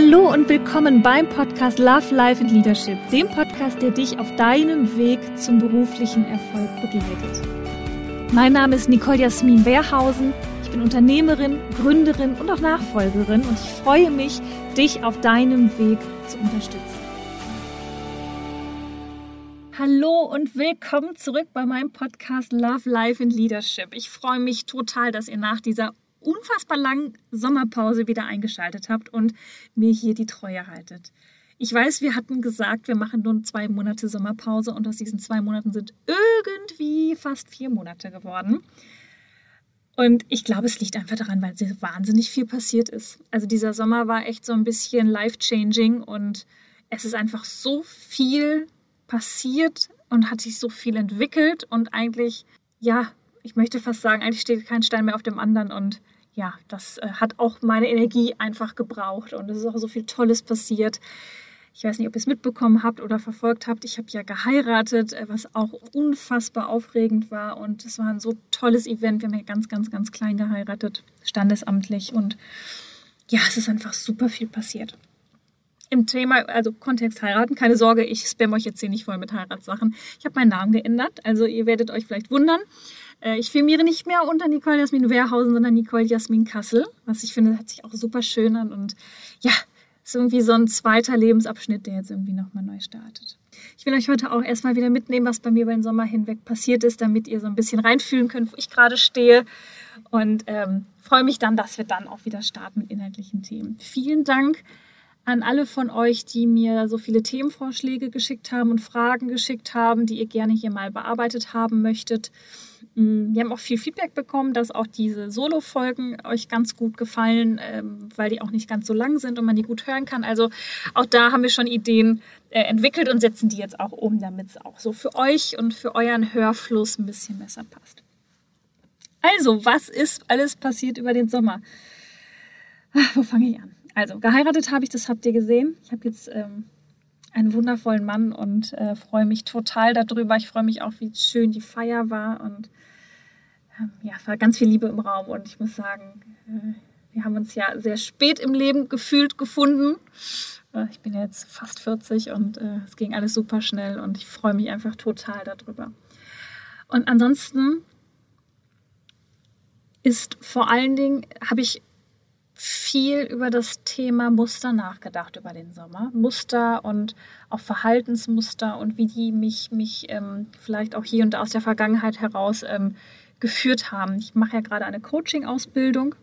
Hallo und willkommen beim Podcast Love, Life and Leadership, dem Podcast, der dich auf deinem Weg zum beruflichen Erfolg begleitet. Mein Name ist Nicole Jasmin Wehrhausen. Ich bin Unternehmerin, Gründerin und auch Nachfolgerin und ich freue mich, dich auf deinem Weg zu unterstützen. Hallo und willkommen zurück bei meinem Podcast Love, Life and Leadership. Ich freue mich total, dass ihr nach dieser unfassbar langen Sommerpause wieder eingeschaltet habt und mir hier die Treue haltet. Ich weiß, wir hatten gesagt, wir machen nur zwei Monate Sommerpause und aus diesen zwei Monaten sind irgendwie fast vier Monate geworden. Und ich glaube, es liegt einfach daran, weil wahnsinnig viel passiert ist. Also dieser Sommer war echt so ein bisschen life-changing und es ist einfach so viel passiert und hat sich so viel entwickelt und eigentlich, ja, ich möchte fast sagen, eigentlich steht kein Stein mehr auf dem anderen und ja, das äh, hat auch meine Energie einfach gebraucht und es ist auch so viel Tolles passiert. Ich weiß nicht, ob ihr es mitbekommen habt oder verfolgt habt. Ich habe ja geheiratet, äh, was auch unfassbar aufregend war und es war ein so tolles Event. Wir haben ja ganz, ganz, ganz klein geheiratet, standesamtlich und ja, es ist einfach super viel passiert. Im Thema, also Kontext heiraten, keine Sorge, ich spam euch jetzt hier nicht voll mit Heiratssachen. Ich habe meinen Namen geändert, also ihr werdet euch vielleicht wundern. Äh, ich firmiere nicht mehr unter Nicole Jasmin Wehrhausen, sondern Nicole Jasmin Kassel, was ich finde, hat sich auch super schön an und ja, ist irgendwie so ein zweiter Lebensabschnitt, der jetzt irgendwie nochmal neu startet. Ich will euch heute auch erstmal wieder mitnehmen, was bei mir über den Sommer hinweg passiert ist, damit ihr so ein bisschen reinfühlen könnt, wo ich gerade stehe. Und ähm, freue mich dann, dass wir dann auch wieder starten mit inhaltlichen Themen. Vielen Dank an alle von euch, die mir so viele Themenvorschläge geschickt haben und Fragen geschickt haben, die ihr gerne hier mal bearbeitet haben möchtet. Mm, wir haben auch viel Feedback bekommen, dass auch diese Solo-Folgen euch ganz gut gefallen, ähm, weil die auch nicht ganz so lang sind und man die gut hören kann. Also auch da haben wir schon Ideen äh, entwickelt und setzen die jetzt auch um, damit es auch so für euch und für euren Hörfluss ein bisschen besser passt. Also, was ist alles passiert über den Sommer? Ach, wo fange ich an? Also, geheiratet habe ich, das habt ihr gesehen. Ich habe jetzt ähm, einen wundervollen Mann und äh, freue mich total darüber. Ich freue mich auch, wie schön die Feier war und ähm, ja, war ganz viel Liebe im Raum. Und ich muss sagen, äh, wir haben uns ja sehr spät im Leben gefühlt gefunden. Äh, ich bin jetzt fast 40 und äh, es ging alles super schnell und ich freue mich einfach total darüber. Und ansonsten ist vor allen Dingen, habe ich viel über das Thema Muster nachgedacht über den Sommer. Muster und auch Verhaltensmuster und wie die mich, mich ähm, vielleicht auch hier und da aus der Vergangenheit heraus ähm, geführt haben. Ich mache ja gerade eine Coaching-Ausbildung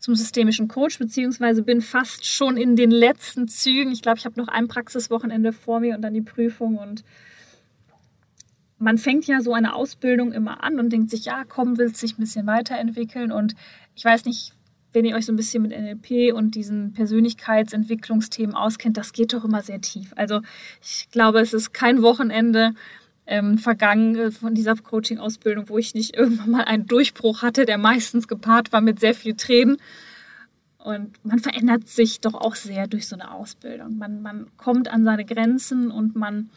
zum systemischen Coach, beziehungsweise bin fast schon in den letzten Zügen. Ich glaube, ich habe noch ein Praxiswochenende vor mir und dann die Prüfung und man fängt ja so eine Ausbildung immer an und denkt sich, ja, komm, willst dich ein bisschen weiterentwickeln. Und ich weiß nicht, wenn ihr euch so ein bisschen mit NLP und diesen Persönlichkeitsentwicklungsthemen auskennt, das geht doch immer sehr tief. Also ich glaube, es ist kein Wochenende ähm, vergangen äh, von dieser Coaching-Ausbildung, wo ich nicht irgendwann mal einen Durchbruch hatte, der meistens gepaart war mit sehr viel Tränen. Und man verändert sich doch auch sehr durch so eine Ausbildung. Man, man kommt an seine Grenzen und man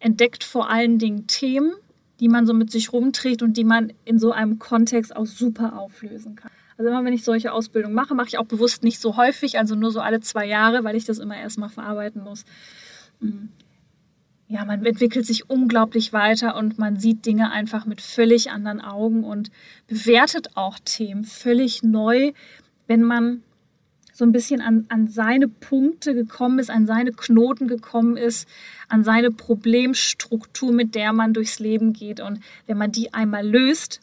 entdeckt vor allen Dingen Themen, die man so mit sich rumträgt und die man in so einem Kontext auch super auflösen kann. Also immer wenn ich solche Ausbildungen mache, mache ich auch bewusst nicht so häufig, also nur so alle zwei Jahre, weil ich das immer erstmal verarbeiten muss. Mm. Ja, man entwickelt sich unglaublich weiter und man sieht Dinge einfach mit völlig anderen Augen und bewertet auch Themen völlig neu, wenn man so ein bisschen an, an seine Punkte gekommen ist, an seine Knoten gekommen ist, an seine Problemstruktur, mit der man durchs Leben geht. Und wenn man die einmal löst,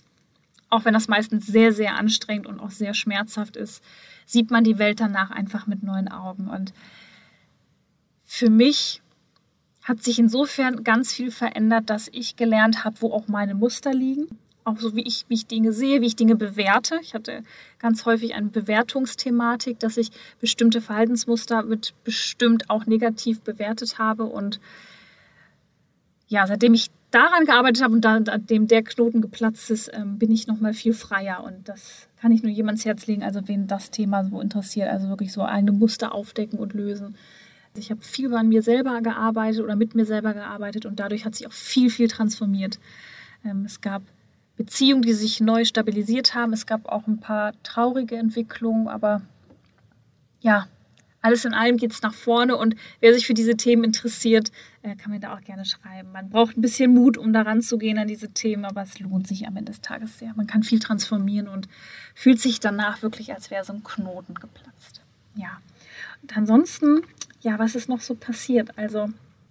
auch wenn das meistens sehr, sehr anstrengend und auch sehr schmerzhaft ist, sieht man die Welt danach einfach mit neuen Augen. Und für mich hat sich insofern ganz viel verändert, dass ich gelernt habe, wo auch meine Muster liegen. Auch so wie ich, wie ich Dinge sehe, wie ich Dinge bewerte. Ich hatte ganz häufig eine Bewertungsthematik, dass ich bestimmte Verhaltensmuster mit bestimmt auch negativ bewertet habe. Und ja, seitdem ich daran gearbeitet habe und nachdem der Knoten geplatzt ist, ähm, bin ich nochmal viel freier. Und das kann ich nur jemands Herz legen, also wen das Thema so interessiert, also wirklich so eigene Muster aufdecken und lösen. Also ich habe viel an mir selber gearbeitet oder mit mir selber gearbeitet und dadurch hat sich auch viel, viel transformiert. Ähm, es gab Beziehungen, die sich neu stabilisiert haben. Es gab auch ein paar traurige Entwicklungen, aber ja, alles in allem geht es nach vorne und wer sich für diese Themen interessiert, äh, kann mir da auch gerne schreiben. Man braucht ein bisschen Mut, um daran zu gehen an diese Themen, aber es lohnt sich am Ende des Tages sehr. Man kann viel transformieren und fühlt sich danach wirklich, als wäre so ein Knoten geplatzt. Ja. Und ansonsten, ja, was ist noch so passiert? Also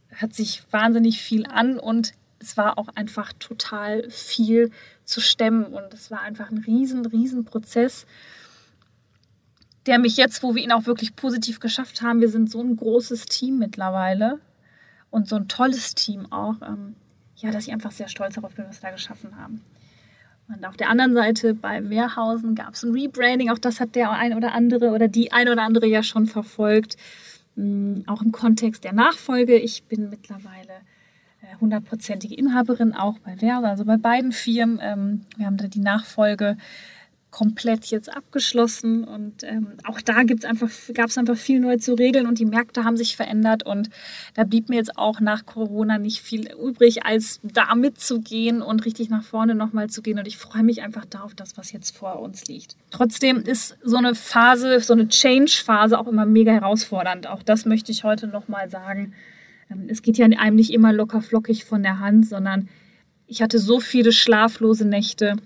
hört sich wahnsinnig viel an und es war auch einfach total viel zu stemmen und es war einfach ein riesen, riesen Prozess der mich jetzt, wo wir ihn auch wirklich positiv geschafft haben, wir sind so ein großes Team mittlerweile und so ein tolles Team auch, ähm, ja, dass ich einfach sehr stolz darauf bin, was wir da geschaffen haben. Und auf der anderen Seite bei Wehrhausen gab es ein Rebranding, auch das hat der ein oder andere oder die ein oder andere ja schon verfolgt, ähm, auch im Kontext der Nachfolge. Ich bin mittlerweile äh, hundertprozentige Inhaberin auch bei Wehrhausen, also bei beiden Firmen. Ähm, wir haben da die Nachfolge komplett jetzt abgeschlossen und ähm, auch da einfach, gab es einfach viel neu zu regeln und die Märkte haben sich verändert und da blieb mir jetzt auch nach Corona nicht viel übrig, als da mitzugehen und richtig nach vorne nochmal zu gehen und ich freue mich einfach darauf, das, was jetzt vor uns liegt. Trotzdem ist so eine Phase, so eine Change-Phase auch immer mega herausfordernd. Auch das möchte ich heute nochmal sagen. Ähm, es geht ja einem nicht immer locker flockig von der Hand, sondern ich hatte so viele schlaflose Nächte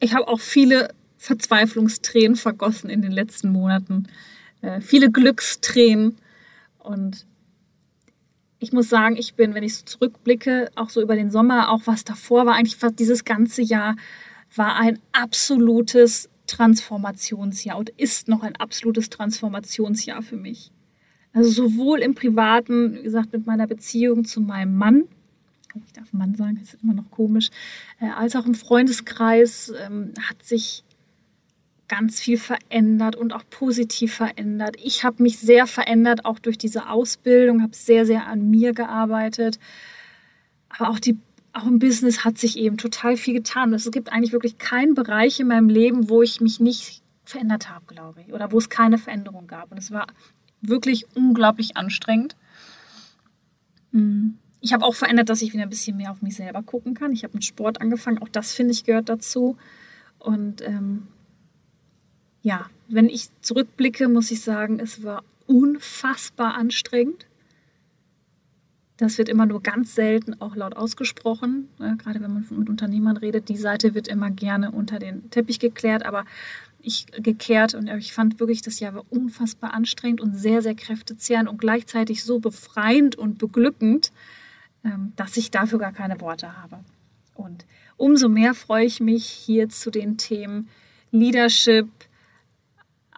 ich habe auch viele Verzweiflungstränen vergossen in den letzten Monaten. Äh, viele Glückstränen. Und ich muss sagen, ich bin, wenn ich so zurückblicke, auch so über den Sommer, auch was davor war, eigentlich fast dieses ganze Jahr war ein absolutes Transformationsjahr und ist noch ein absolutes Transformationsjahr für mich. Also sowohl im Privaten, wie gesagt, mit meiner Beziehung zu meinem Mann, ich darf Mann sagen, das ist immer noch komisch, äh, als auch im Freundeskreis ähm, hat sich ganz viel verändert und auch positiv verändert. Ich habe mich sehr verändert, auch durch diese Ausbildung, habe sehr, sehr an mir gearbeitet. Aber auch, die, auch im Business hat sich eben total viel getan. Es gibt eigentlich wirklich keinen Bereich in meinem Leben, wo ich mich nicht verändert habe, glaube ich, oder wo es keine Veränderung gab. Und es war wirklich unglaublich anstrengend. Mhm ich habe auch verändert, dass ich wieder ein bisschen mehr auf mich selber gucken kann. Ich habe mit Sport angefangen, auch das finde ich gehört dazu. Und ähm, ja, wenn ich zurückblicke, muss ich sagen, es war unfassbar anstrengend. Das wird immer nur ganz selten auch laut ausgesprochen. Ne? Gerade wenn man mit Unternehmern redet, die Seite wird immer gerne unter den Teppich geklärt, aber ich gekehrt und ich fand wirklich, das Jahr war unfassbar anstrengend und sehr, sehr kräftezehrend und gleichzeitig so befreiend und beglückend, dass ich dafür gar keine Worte habe. Und umso mehr freue ich mich hier zu den Themen Leadership,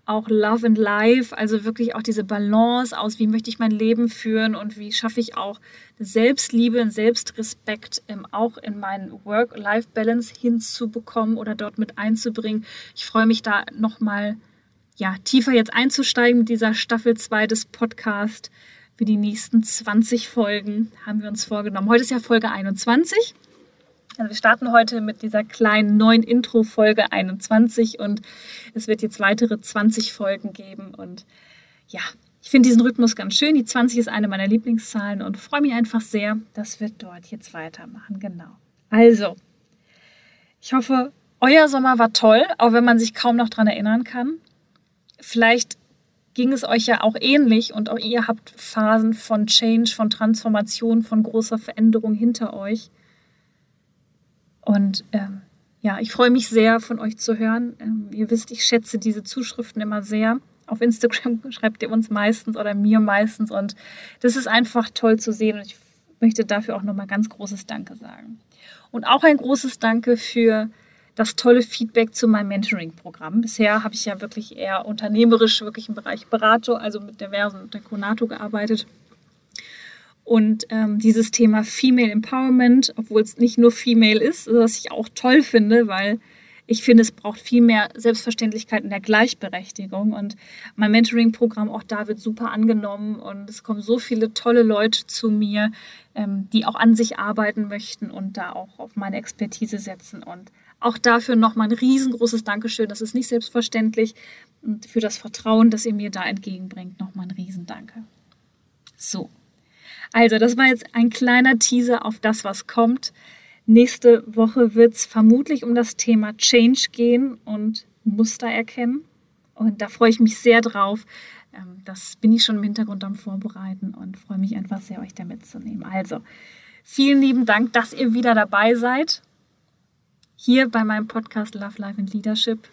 auch Love and Life, also wirklich auch diese Balance aus, wie möchte ich mein Leben führen und wie schaffe ich auch Selbstliebe und Selbstrespekt ähm, auch in meinen Work-Life-Balance hinzubekommen oder dort mit einzubringen. Ich freue mich da nochmal ja, tiefer jetzt einzusteigen mit dieser Staffel 2 des Podcasts für die nächsten 20 Folgen haben wir uns vorgenommen. Heute ist ja Folge 21. Also wir starten heute mit dieser kleinen neuen Intro-Folge 21 und es wird jetzt weitere 20 Folgen geben. Und ja, ich finde diesen Rhythmus ganz schön. Die 20 ist eine meiner Lieblingszahlen und freue mich einfach sehr, dass wir dort jetzt weitermachen. Genau. Also, ich hoffe, euer Sommer war toll, auch wenn man sich kaum noch daran erinnern kann. Vielleicht ging es euch ja auch ähnlich und auch ihr habt Phasen von Change, von Transformation, von großer Veränderung hinter euch. Und ähm, ja, ich freue mich sehr, von euch zu hören. Ähm, ihr wisst, ich schätze diese Zuschriften immer sehr. Auf Instagram schreibt ihr uns meistens oder mir meistens und das ist einfach toll zu sehen und ich möchte dafür auch nochmal ganz großes Danke sagen. Und auch ein großes Danke für das tolle Feedback zu meinem Mentoring-Programm. Bisher habe ich ja wirklich eher unternehmerisch, wirklich im Bereich Beratung, also mit der Versen und der Konato gearbeitet. Und ähm, dieses Thema Female Empowerment, obwohl es nicht nur Female ist, was ich auch toll finde, weil ich finde, es braucht viel mehr Selbstverständlichkeit in der Gleichberechtigung. Und mein Mentoring-Programm auch da wird super angenommen. Und es kommen so viele tolle Leute zu mir, ähm, die auch an sich arbeiten möchten und da auch auf meine Expertise setzen. Und auch dafür nochmal ein riesengroßes Dankeschön. Das ist nicht selbstverständlich. Und für das Vertrauen, das ihr mir da entgegenbringt, nochmal ein Riesendanke. So. Also, das war jetzt ein kleiner Teaser auf das, was kommt. Nächste Woche wird es vermutlich um das Thema Change gehen und Muster erkennen. Und da freue ich mich sehr drauf, ähm, das bin ich schon im Hintergrund am Vorbereiten und freue mich einfach sehr, euch da mitzunehmen. Also, vielen lieben Dank, dass ihr wieder dabei seid. Hier bei meinem Podcast Love, Life and Leadership.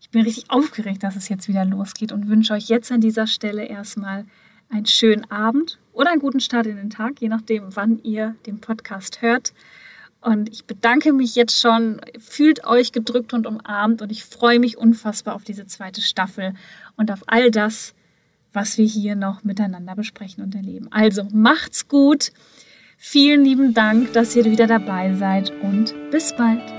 Ich bin richtig aufgeregt, dass es jetzt wieder losgeht und wünsche euch jetzt an dieser Stelle erstmal einen schönen Abend oder einen guten Start in den Tag, je nachdem, wann ihr den Podcast hört. Und ich bedanke mich jetzt schon. Fühlt euch gedrückt und umarmt und ich freue mich unfassbar auf diese zweite Staffel und auf all das, was wir hier noch miteinander besprechen und erleben. Also macht's gut. Vielen lieben Dank, dass ihr wieder dabei seid und bis bald.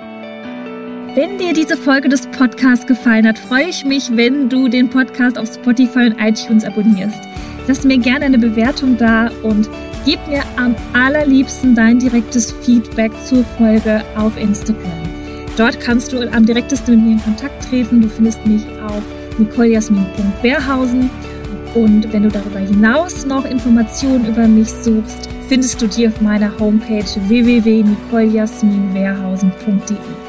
Wenn dir diese Folge des Podcasts gefallen hat, freue ich mich, wenn du den Podcast auf Spotify und iTunes abonnierst. Lass mir gerne eine Bewertung da und gib mir am allerliebsten dein direktes Feedback zur Folge auf Instagram. Dort kannst du am direktesten mit mir in Kontakt treten. Du findest mich auf nicolejasmin.wehrhausen und wenn du darüber hinaus noch Informationen über mich suchst, findest du die auf meiner Homepage www.nicolejasminwehrhausen.de.